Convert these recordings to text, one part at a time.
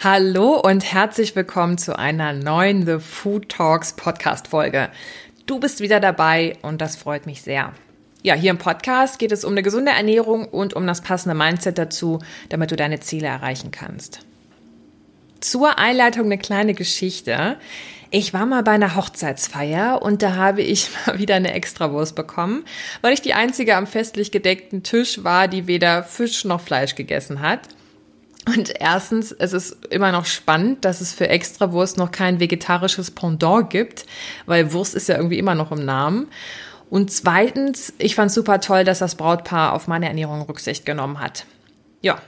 Hallo und herzlich willkommen zu einer neuen The Food Talks Podcast Folge. Du bist wieder dabei und das freut mich sehr. Ja, hier im Podcast geht es um eine gesunde Ernährung und um das passende Mindset dazu, damit du deine Ziele erreichen kannst. Zur Einleitung eine kleine Geschichte. Ich war mal bei einer Hochzeitsfeier und da habe ich mal wieder eine Extrawurst bekommen, weil ich die einzige am festlich gedeckten Tisch war, die weder Fisch noch Fleisch gegessen hat. Und erstens, es ist immer noch spannend, dass es für Extrawurst noch kein vegetarisches Pendant gibt, weil Wurst ist ja irgendwie immer noch im Namen. Und zweitens, ich fand super toll, dass das Brautpaar auf meine Ernährung Rücksicht genommen hat. Ja.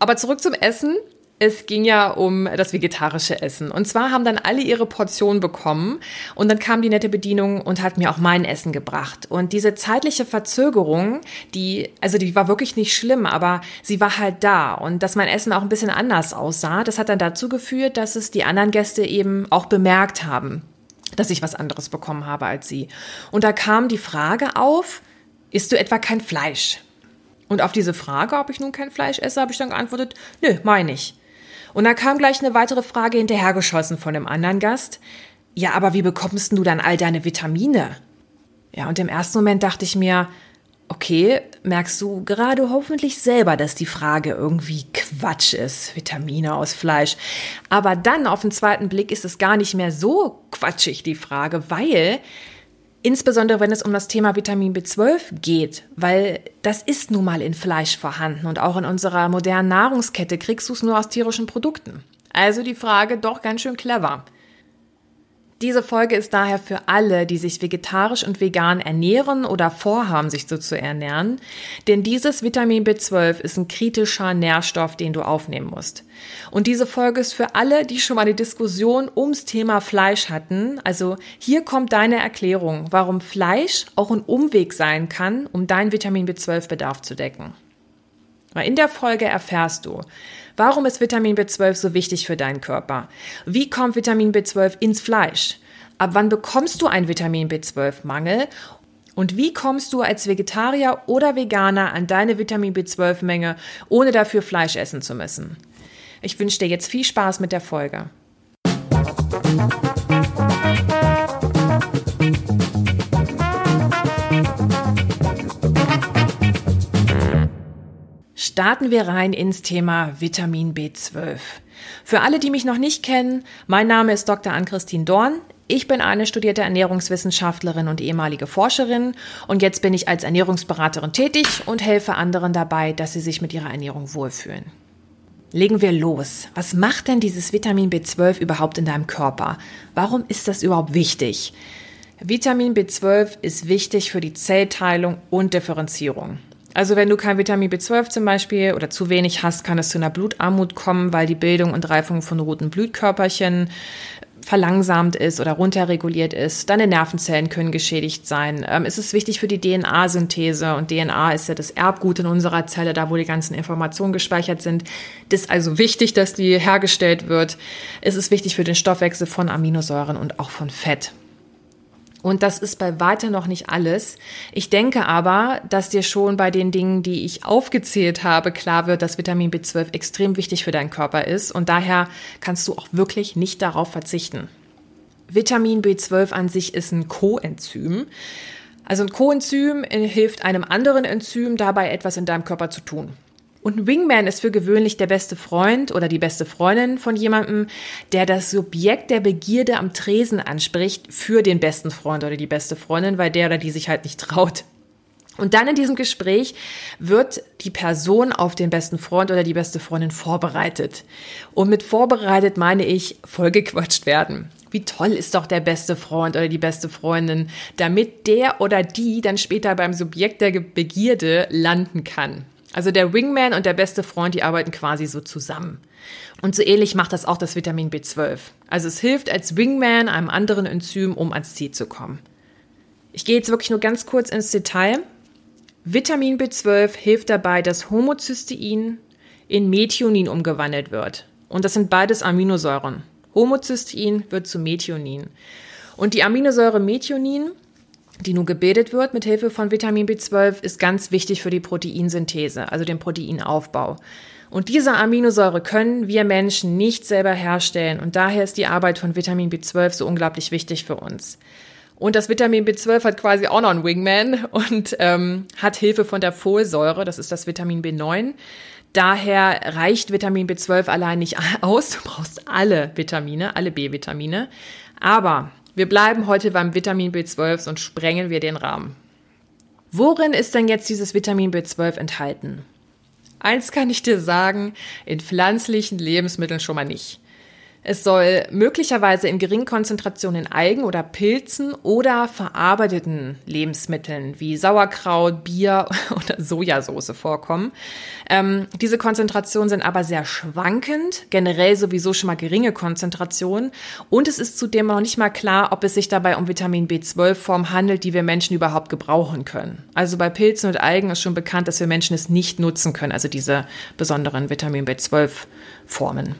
Aber zurück zum Essen. Es ging ja um das vegetarische Essen. Und zwar haben dann alle ihre Portionen bekommen und dann kam die nette Bedienung und hat mir auch mein Essen gebracht. Und diese zeitliche Verzögerung, die, also die war wirklich nicht schlimm, aber sie war halt da. Und dass mein Essen auch ein bisschen anders aussah, das hat dann dazu geführt, dass es die anderen Gäste eben auch bemerkt haben, dass ich was anderes bekommen habe als sie. Und da kam die Frage auf, isst du etwa kein Fleisch? Und auf diese Frage, ob ich nun kein Fleisch esse, habe ich dann geantwortet, nö, meine ich. Und da kam gleich eine weitere Frage hinterhergeschossen von einem anderen Gast. Ja, aber wie bekommst du dann all deine Vitamine? Ja, und im ersten Moment dachte ich mir, okay, merkst du gerade hoffentlich selber, dass die Frage irgendwie Quatsch ist, Vitamine aus Fleisch. Aber dann auf den zweiten Blick ist es gar nicht mehr so quatschig, die Frage, weil Insbesondere wenn es um das Thema Vitamin B12 geht, weil das ist nun mal in Fleisch vorhanden und auch in unserer modernen Nahrungskette kriegst du es nur aus tierischen Produkten. Also die Frage doch ganz schön clever. Diese Folge ist daher für alle, die sich vegetarisch und vegan ernähren oder vorhaben, sich so zu ernähren, denn dieses Vitamin B12 ist ein kritischer Nährstoff, den du aufnehmen musst. Und diese Folge ist für alle, die schon mal eine Diskussion ums Thema Fleisch hatten. Also hier kommt deine Erklärung, warum Fleisch auch ein Umweg sein kann, um deinen Vitamin B12-Bedarf zu decken. In der Folge erfährst du, warum ist Vitamin B12 so wichtig für deinen Körper? Wie kommt Vitamin B12 ins Fleisch? Ab wann bekommst du einen Vitamin B12-Mangel? Und wie kommst du als Vegetarier oder Veganer an deine Vitamin B12-Menge, ohne dafür Fleisch essen zu müssen? Ich wünsche dir jetzt viel Spaß mit der Folge. Starten wir rein ins Thema Vitamin B12. Für alle, die mich noch nicht kennen, mein Name ist Dr. Ann-Christine Dorn. Ich bin eine studierte Ernährungswissenschaftlerin und ehemalige Forscherin und jetzt bin ich als Ernährungsberaterin tätig und helfe anderen dabei, dass sie sich mit ihrer Ernährung wohlfühlen. Legen wir los. Was macht denn dieses Vitamin B12 überhaupt in deinem Körper? Warum ist das überhaupt wichtig? Vitamin B12 ist wichtig für die Zellteilung und Differenzierung. Also wenn du kein Vitamin B12 zum Beispiel oder zu wenig hast, kann es zu einer Blutarmut kommen, weil die Bildung und Reifung von roten Blutkörperchen verlangsamt ist oder runterreguliert ist. Deine Nervenzellen können geschädigt sein. Ähm, es ist wichtig für die DNA-Synthese und DNA ist ja das Erbgut in unserer Zelle, da wo die ganzen Informationen gespeichert sind. Das ist also wichtig, dass die hergestellt wird. Es ist wichtig für den Stoffwechsel von Aminosäuren und auch von Fett. Und das ist bei weitem noch nicht alles. Ich denke aber, dass dir schon bei den Dingen, die ich aufgezählt habe, klar wird, dass Vitamin B12 extrem wichtig für deinen Körper ist und daher kannst du auch wirklich nicht darauf verzichten. Vitamin B12 an sich ist ein Coenzym. Also ein Coenzym hilft einem anderen Enzym dabei, etwas in deinem Körper zu tun. Und ein Wingman ist für gewöhnlich der beste Freund oder die beste Freundin von jemandem, der das Subjekt der Begierde am Tresen anspricht für den besten Freund oder die beste Freundin, weil der oder die sich halt nicht traut. Und dann in diesem Gespräch wird die Person auf den besten Freund oder die beste Freundin vorbereitet. Und mit vorbereitet meine ich vollgequatscht werden. Wie toll ist doch der beste Freund oder die beste Freundin, damit der oder die dann später beim Subjekt der Begierde landen kann. Also der Wingman und der beste Freund, die arbeiten quasi so zusammen. Und so ähnlich macht das auch das Vitamin B12. Also es hilft als Wingman einem anderen Enzym, um ans Ziel zu kommen. Ich gehe jetzt wirklich nur ganz kurz ins Detail. Vitamin B12 hilft dabei, dass Homocystein in Methionin umgewandelt wird. Und das sind beides Aminosäuren. Homocystein wird zu Methionin. Und die Aminosäure Methionin die nun gebildet wird mit Hilfe von Vitamin B12, ist ganz wichtig für die Proteinsynthese, also den Proteinaufbau. Und diese Aminosäure können wir Menschen nicht selber herstellen und daher ist die Arbeit von Vitamin B12 so unglaublich wichtig für uns. Und das Vitamin B12 hat quasi auch noch einen Wingman und ähm, hat Hilfe von der Folsäure, das ist das Vitamin B9. Daher reicht Vitamin B12 allein nicht aus. Du brauchst alle Vitamine, alle B-Vitamine. Aber wir bleiben heute beim Vitamin B12 und sprengen wir den Rahmen. Worin ist denn jetzt dieses Vitamin B12 enthalten? Eins kann ich dir sagen, in pflanzlichen Lebensmitteln schon mal nicht. Es soll möglicherweise in geringen Konzentrationen in Algen oder Pilzen oder verarbeiteten Lebensmitteln wie Sauerkraut, Bier oder Sojasauce vorkommen. Ähm, diese Konzentrationen sind aber sehr schwankend, generell sowieso schon mal geringe Konzentrationen. Und es ist zudem noch nicht mal klar, ob es sich dabei um Vitamin B12-Form handelt, die wir Menschen überhaupt gebrauchen können. Also bei Pilzen und Algen ist schon bekannt, dass wir Menschen es nicht nutzen können, also diese besonderen Vitamin B12-Formen.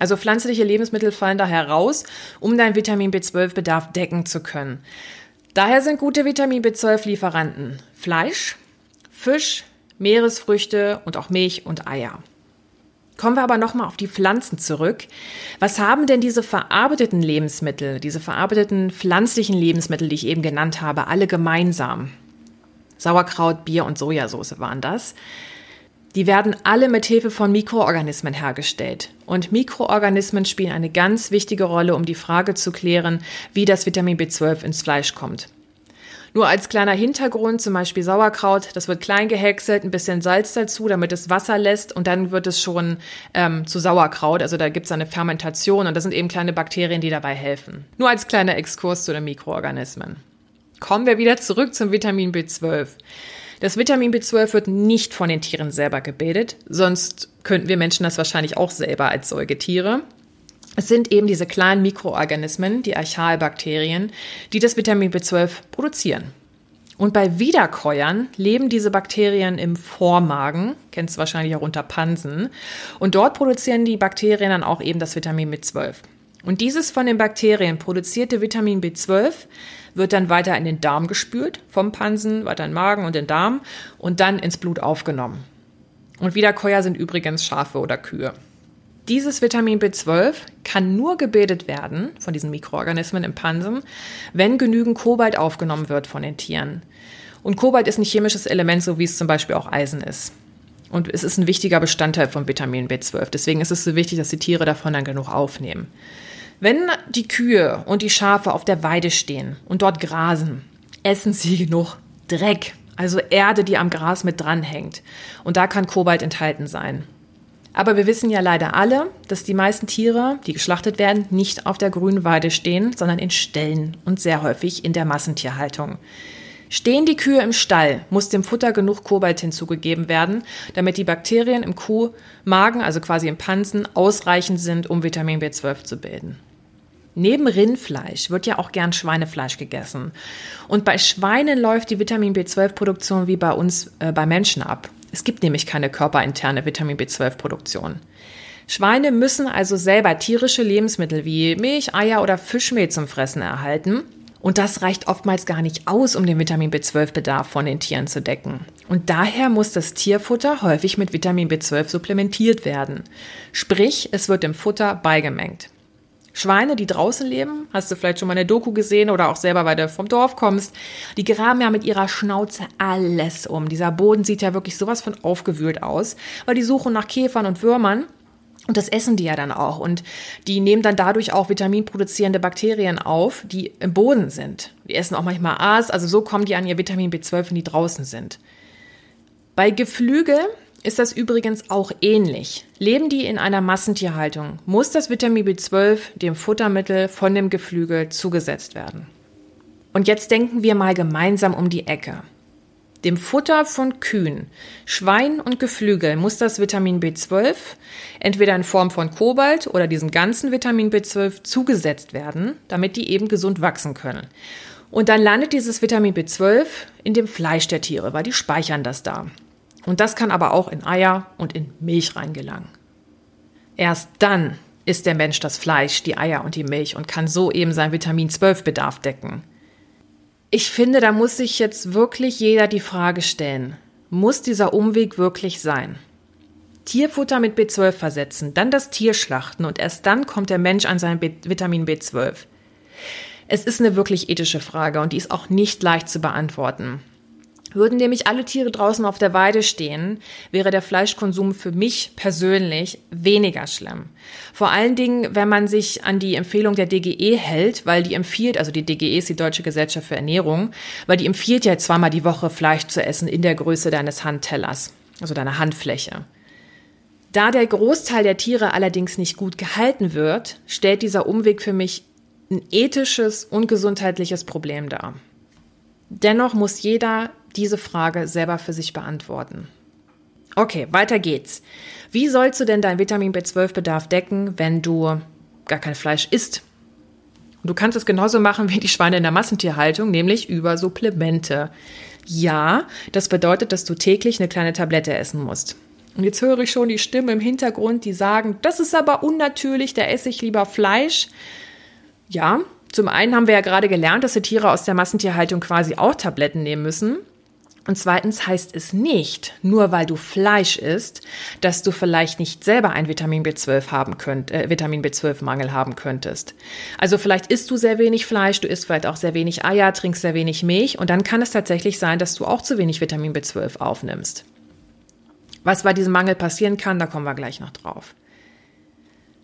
Also pflanzliche Lebensmittel fallen daher raus, um deinen Vitamin B12-Bedarf decken zu können. Daher sind gute Vitamin B12-Lieferanten Fleisch, Fisch, Meeresfrüchte und auch Milch und Eier. Kommen wir aber nochmal auf die Pflanzen zurück. Was haben denn diese verarbeiteten Lebensmittel, diese verarbeiteten pflanzlichen Lebensmittel, die ich eben genannt habe, alle gemeinsam? Sauerkraut, Bier und Sojasauce waren das. Die werden alle mit Hilfe von Mikroorganismen hergestellt. Und Mikroorganismen spielen eine ganz wichtige Rolle, um die Frage zu klären, wie das Vitamin B12 ins Fleisch kommt. Nur als kleiner Hintergrund, zum Beispiel Sauerkraut, das wird klein gehäckselt, ein bisschen Salz dazu, damit es Wasser lässt und dann wird es schon ähm, zu Sauerkraut. Also da gibt es eine Fermentation und das sind eben kleine Bakterien, die dabei helfen. Nur als kleiner Exkurs zu den Mikroorganismen. Kommen wir wieder zurück zum Vitamin B12. Das Vitamin B12 wird nicht von den Tieren selber gebildet, sonst könnten wir Menschen das wahrscheinlich auch selber als Säugetiere. Es sind eben diese kleinen Mikroorganismen, die Archalbakterien, die das Vitamin B12 produzieren. Und bei Wiederkäuern leben diese Bakterien im Vormagen, kennst du wahrscheinlich auch unter Pansen, und dort produzieren die Bakterien dann auch eben das Vitamin B12. Und dieses von den Bakterien produzierte Vitamin B12 wird dann weiter in den Darm gespült, vom Pansen, weiter in den Magen und den Darm und dann ins Blut aufgenommen. Und Wiederkäuer sind übrigens Schafe oder Kühe. Dieses Vitamin B12 kann nur gebildet werden von diesen Mikroorganismen im Pansen, wenn genügend Kobalt aufgenommen wird von den Tieren. Und Kobalt ist ein chemisches Element, so wie es zum Beispiel auch Eisen ist. Und es ist ein wichtiger Bestandteil von Vitamin B12. Deswegen ist es so wichtig, dass die Tiere davon dann genug aufnehmen. Wenn die Kühe und die Schafe auf der Weide stehen und dort grasen, essen sie genug Dreck, also Erde, die am Gras mit dranhängt. Und da kann Kobalt enthalten sein. Aber wir wissen ja leider alle, dass die meisten Tiere, die geschlachtet werden, nicht auf der grünen Weide stehen, sondern in Ställen und sehr häufig in der Massentierhaltung. Stehen die Kühe im Stall, muss dem Futter genug Kobalt hinzugegeben werden, damit die Bakterien im Kuhmagen, also quasi im Pansen, ausreichend sind, um Vitamin B12 zu bilden. Neben Rindfleisch wird ja auch gern Schweinefleisch gegessen. Und bei Schweinen läuft die Vitamin B12-Produktion wie bei uns äh, bei Menschen ab. Es gibt nämlich keine körperinterne Vitamin B12-Produktion. Schweine müssen also selber tierische Lebensmittel wie Milch, Eier oder Fischmehl zum Fressen erhalten. Und das reicht oftmals gar nicht aus, um den Vitamin B12-Bedarf von den Tieren zu decken. Und daher muss das Tierfutter häufig mit Vitamin B12 supplementiert werden. Sprich, es wird dem Futter beigemengt. Schweine, die draußen leben, hast du vielleicht schon mal eine Doku gesehen oder auch selber, weil du vom Dorf kommst, die graben ja mit ihrer Schnauze alles um. Dieser Boden sieht ja wirklich sowas von aufgewühlt aus, weil die suchen nach Käfern und Würmern. Und das essen die ja dann auch. Und die nehmen dann dadurch auch vitaminproduzierende Bakterien auf, die im Boden sind. Die essen auch manchmal Aas. Also so kommen die an ihr Vitamin B12, wenn die draußen sind. Bei Geflügel ist das übrigens auch ähnlich. Leben die in einer Massentierhaltung, muss das Vitamin B12 dem Futtermittel von dem Geflügel zugesetzt werden. Und jetzt denken wir mal gemeinsam um die Ecke. Dem Futter von Kühen, Schwein und Geflügel muss das Vitamin B12 entweder in Form von Kobalt oder diesem ganzen Vitamin B12 zugesetzt werden, damit die eben gesund wachsen können. Und dann landet dieses Vitamin B12 in dem Fleisch der Tiere, weil die speichern das da. Und das kann aber auch in Eier und in Milch reingelangen. Erst dann isst der Mensch das Fleisch, die Eier und die Milch und kann so eben seinen Vitamin 12 Bedarf decken. Ich finde, da muss sich jetzt wirklich jeder die Frage stellen, muss dieser Umweg wirklich sein? Tierfutter mit B12 versetzen, dann das Tier schlachten und erst dann kommt der Mensch an sein B Vitamin B12. Es ist eine wirklich ethische Frage und die ist auch nicht leicht zu beantworten. Würden nämlich alle Tiere draußen auf der Weide stehen, wäre der Fleischkonsum für mich persönlich weniger schlimm. Vor allen Dingen, wenn man sich an die Empfehlung der DGE hält, weil die empfiehlt, also die DGE ist die Deutsche Gesellschaft für Ernährung, weil die empfiehlt ja zweimal die Woche Fleisch zu essen in der Größe deines Handtellers, also deiner Handfläche. Da der Großteil der Tiere allerdings nicht gut gehalten wird, stellt dieser Umweg für mich ein ethisches und gesundheitliches Problem dar. Dennoch muss jeder diese Frage selber für sich beantworten. Okay, weiter geht's. Wie sollst du denn deinen Vitamin B12-Bedarf decken, wenn du gar kein Fleisch isst? du kannst es genauso machen wie die Schweine in der Massentierhaltung, nämlich über Supplemente. Ja, das bedeutet, dass du täglich eine kleine Tablette essen musst. Und jetzt höre ich schon die Stimme im Hintergrund, die sagen, das ist aber unnatürlich, da esse ich lieber Fleisch. Ja, zum einen haben wir ja gerade gelernt, dass die Tiere aus der Massentierhaltung quasi auch Tabletten nehmen müssen. Und zweitens heißt es nicht, nur weil du Fleisch isst, dass du vielleicht nicht selber ein Vitamin B12 haben könnt, äh, Vitamin B12 Mangel haben könntest. Also vielleicht isst du sehr wenig Fleisch, du isst vielleicht auch sehr wenig Eier, trinkst sehr wenig Milch und dann kann es tatsächlich sein, dass du auch zu wenig Vitamin B12 aufnimmst. Was bei diesem Mangel passieren kann, da kommen wir gleich noch drauf.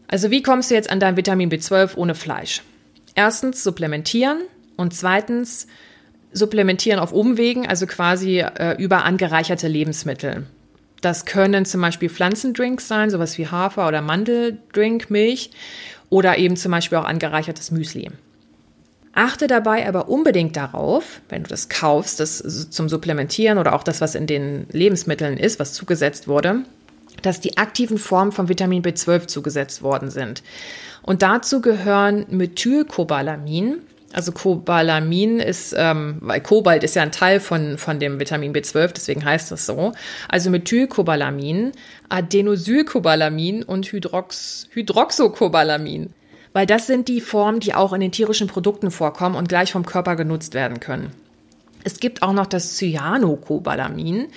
Also wie kommst du jetzt an dein Vitamin B12 ohne Fleisch? Erstens supplementieren und zweitens supplementieren auf Umwegen, also quasi äh, über angereicherte Lebensmittel. Das können zum Beispiel Pflanzendrinks sein, sowas wie Hafer- oder Mandeldrink, Milch oder eben zum Beispiel auch angereichertes Müsli. Achte dabei aber unbedingt darauf, wenn du das kaufst, das zum Supplementieren oder auch das, was in den Lebensmitteln ist, was zugesetzt wurde, dass die aktiven Formen von Vitamin B12 zugesetzt worden sind. Und dazu gehören Methylcobalamin, also Cobalamin ist, ähm, weil Kobalt ist ja ein Teil von, von dem Vitamin B12, deswegen heißt das so. Also Methylcobalamin, Adenosylcobalamin und Hydrox, Hydroxocobalamin. Weil das sind die Formen, die auch in den tierischen Produkten vorkommen und gleich vom Körper genutzt werden können. Es gibt auch noch das Cyanocobalamin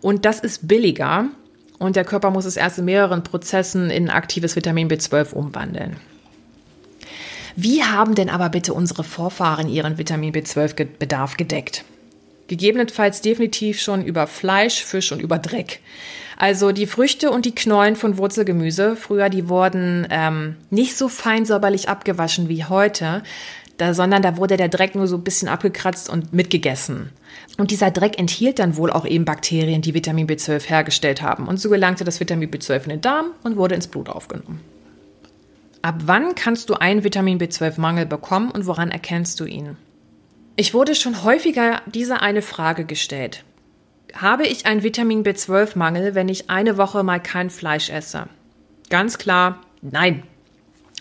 und das ist billiger und der Körper muss es erst in mehreren Prozessen in aktives Vitamin B12 umwandeln. Wie haben denn aber bitte unsere Vorfahren ihren Vitamin B12-Bedarf gedeckt? Gegebenenfalls definitiv schon über Fleisch, Fisch und über Dreck. Also die Früchte und die Knollen von Wurzelgemüse, früher, die wurden ähm, nicht so fein säuberlich abgewaschen wie heute, da, sondern da wurde der Dreck nur so ein bisschen abgekratzt und mitgegessen. Und dieser Dreck enthielt dann wohl auch eben Bakterien, die Vitamin B12 hergestellt haben. Und so gelangte das Vitamin B12 in den Darm und wurde ins Blut aufgenommen. Ab wann kannst du einen Vitamin B12-Mangel bekommen und woran erkennst du ihn? Ich wurde schon häufiger diese eine Frage gestellt. Habe ich einen Vitamin B12-Mangel, wenn ich eine Woche mal kein Fleisch esse? Ganz klar, nein.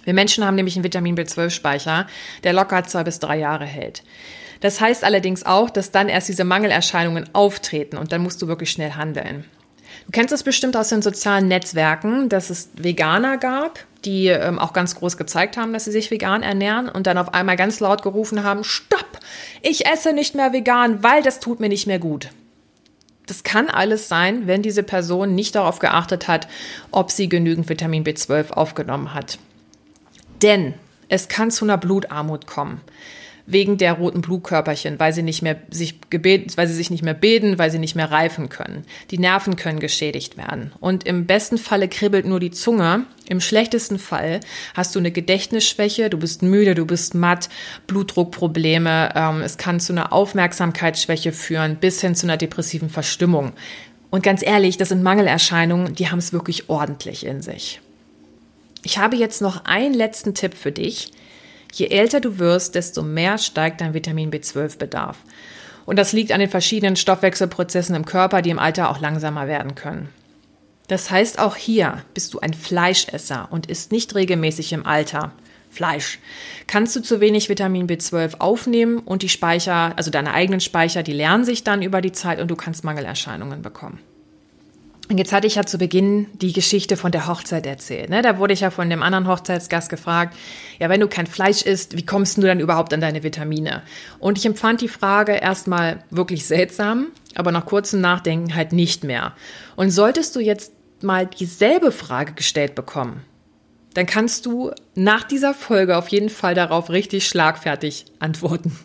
Wir Menschen haben nämlich einen Vitamin B12-Speicher, der locker zwei bis drei Jahre hält. Das heißt allerdings auch, dass dann erst diese Mangelerscheinungen auftreten und dann musst du wirklich schnell handeln. Du kennst es bestimmt aus den sozialen Netzwerken, dass es Veganer gab, die ähm, auch ganz groß gezeigt haben, dass sie sich vegan ernähren und dann auf einmal ganz laut gerufen haben, stopp, ich esse nicht mehr vegan, weil das tut mir nicht mehr gut. Das kann alles sein, wenn diese Person nicht darauf geachtet hat, ob sie genügend Vitamin B12 aufgenommen hat. Denn es kann zu einer Blutarmut kommen wegen der roten Blutkörperchen, weil sie nicht mehr sich gebet, weil sie sich nicht mehr bilden, weil sie nicht mehr reifen können. Die Nerven können geschädigt werden. Und im besten Falle kribbelt nur die Zunge. Im schlechtesten Fall hast du eine Gedächtnisschwäche, du bist müde, du bist matt, Blutdruckprobleme. Ähm, es kann zu einer Aufmerksamkeitsschwäche führen, bis hin zu einer depressiven Verstimmung. Und ganz ehrlich, das sind Mangelerscheinungen, die haben es wirklich ordentlich in sich. Ich habe jetzt noch einen letzten Tipp für dich Je älter du wirst, desto mehr steigt dein Vitamin B12-Bedarf. Und das liegt an den verschiedenen Stoffwechselprozessen im Körper, die im Alter auch langsamer werden können. Das heißt, auch hier bist du ein Fleischesser und isst nicht regelmäßig im Alter. Fleisch. Kannst du zu wenig Vitamin B12 aufnehmen und die Speicher, also deine eigenen Speicher, die lernen sich dann über die Zeit und du kannst Mangelerscheinungen bekommen. Und jetzt hatte ich ja zu Beginn die Geschichte von der Hochzeit erzählt. Ne? Da wurde ich ja von dem anderen Hochzeitsgast gefragt, ja, wenn du kein Fleisch isst, wie kommst du dann überhaupt an deine Vitamine? Und ich empfand die Frage erstmal wirklich seltsam, aber nach kurzem Nachdenken halt nicht mehr. Und solltest du jetzt mal dieselbe Frage gestellt bekommen, dann kannst du nach dieser Folge auf jeden Fall darauf richtig schlagfertig antworten.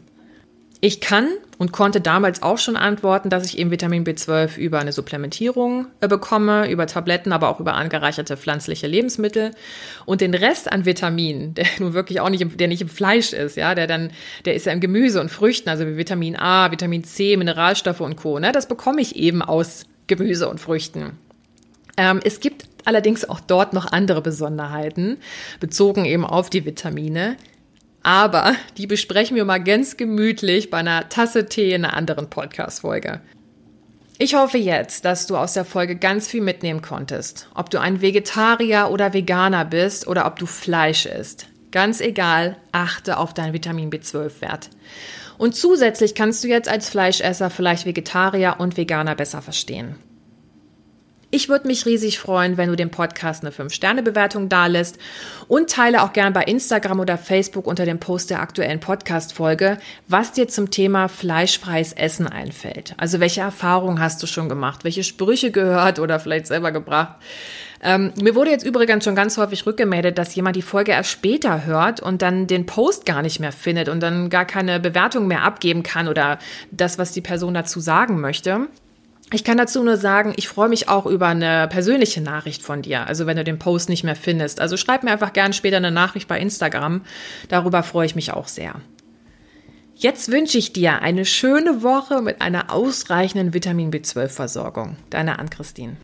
Ich kann und konnte damals auch schon antworten, dass ich eben Vitamin B12 über eine Supplementierung äh, bekomme, über Tabletten, aber auch über angereicherte pflanzliche Lebensmittel und den Rest an Vitaminen, der nun wirklich auch nicht im, der nicht im Fleisch ist, ja, der dann, der ist ja im Gemüse und Früchten, also wie Vitamin A, Vitamin C, Mineralstoffe und Co. Ne, das bekomme ich eben aus Gemüse und Früchten. Ähm, es gibt allerdings auch dort noch andere Besonderheiten, bezogen eben auf die Vitamine. Aber die besprechen wir mal ganz gemütlich bei einer Tasse Tee in einer anderen Podcast-Folge. Ich hoffe jetzt, dass du aus der Folge ganz viel mitnehmen konntest. Ob du ein Vegetarier oder Veganer bist oder ob du Fleisch isst. Ganz egal, achte auf deinen Vitamin B12-Wert. Und zusätzlich kannst du jetzt als Fleischesser vielleicht Vegetarier und Veganer besser verstehen. Ich würde mich riesig freuen, wenn du dem Podcast eine 5-Sterne-Bewertung dalässt und teile auch gern bei Instagram oder Facebook unter dem Post der aktuellen Podcast-Folge, was dir zum Thema fleischfreies Essen einfällt. Also welche Erfahrungen hast du schon gemacht? Welche Sprüche gehört oder vielleicht selber gebracht? Ähm, mir wurde jetzt übrigens schon ganz häufig rückgemeldet, dass jemand die Folge erst später hört und dann den Post gar nicht mehr findet und dann gar keine Bewertung mehr abgeben kann oder das, was die Person dazu sagen möchte. Ich kann dazu nur sagen, ich freue mich auch über eine persönliche Nachricht von dir. Also wenn du den Post nicht mehr findest. Also schreib mir einfach gern später eine Nachricht bei Instagram. Darüber freue ich mich auch sehr. Jetzt wünsche ich dir eine schöne Woche mit einer ausreichenden Vitamin B12-Versorgung. Deine Ann-Christine.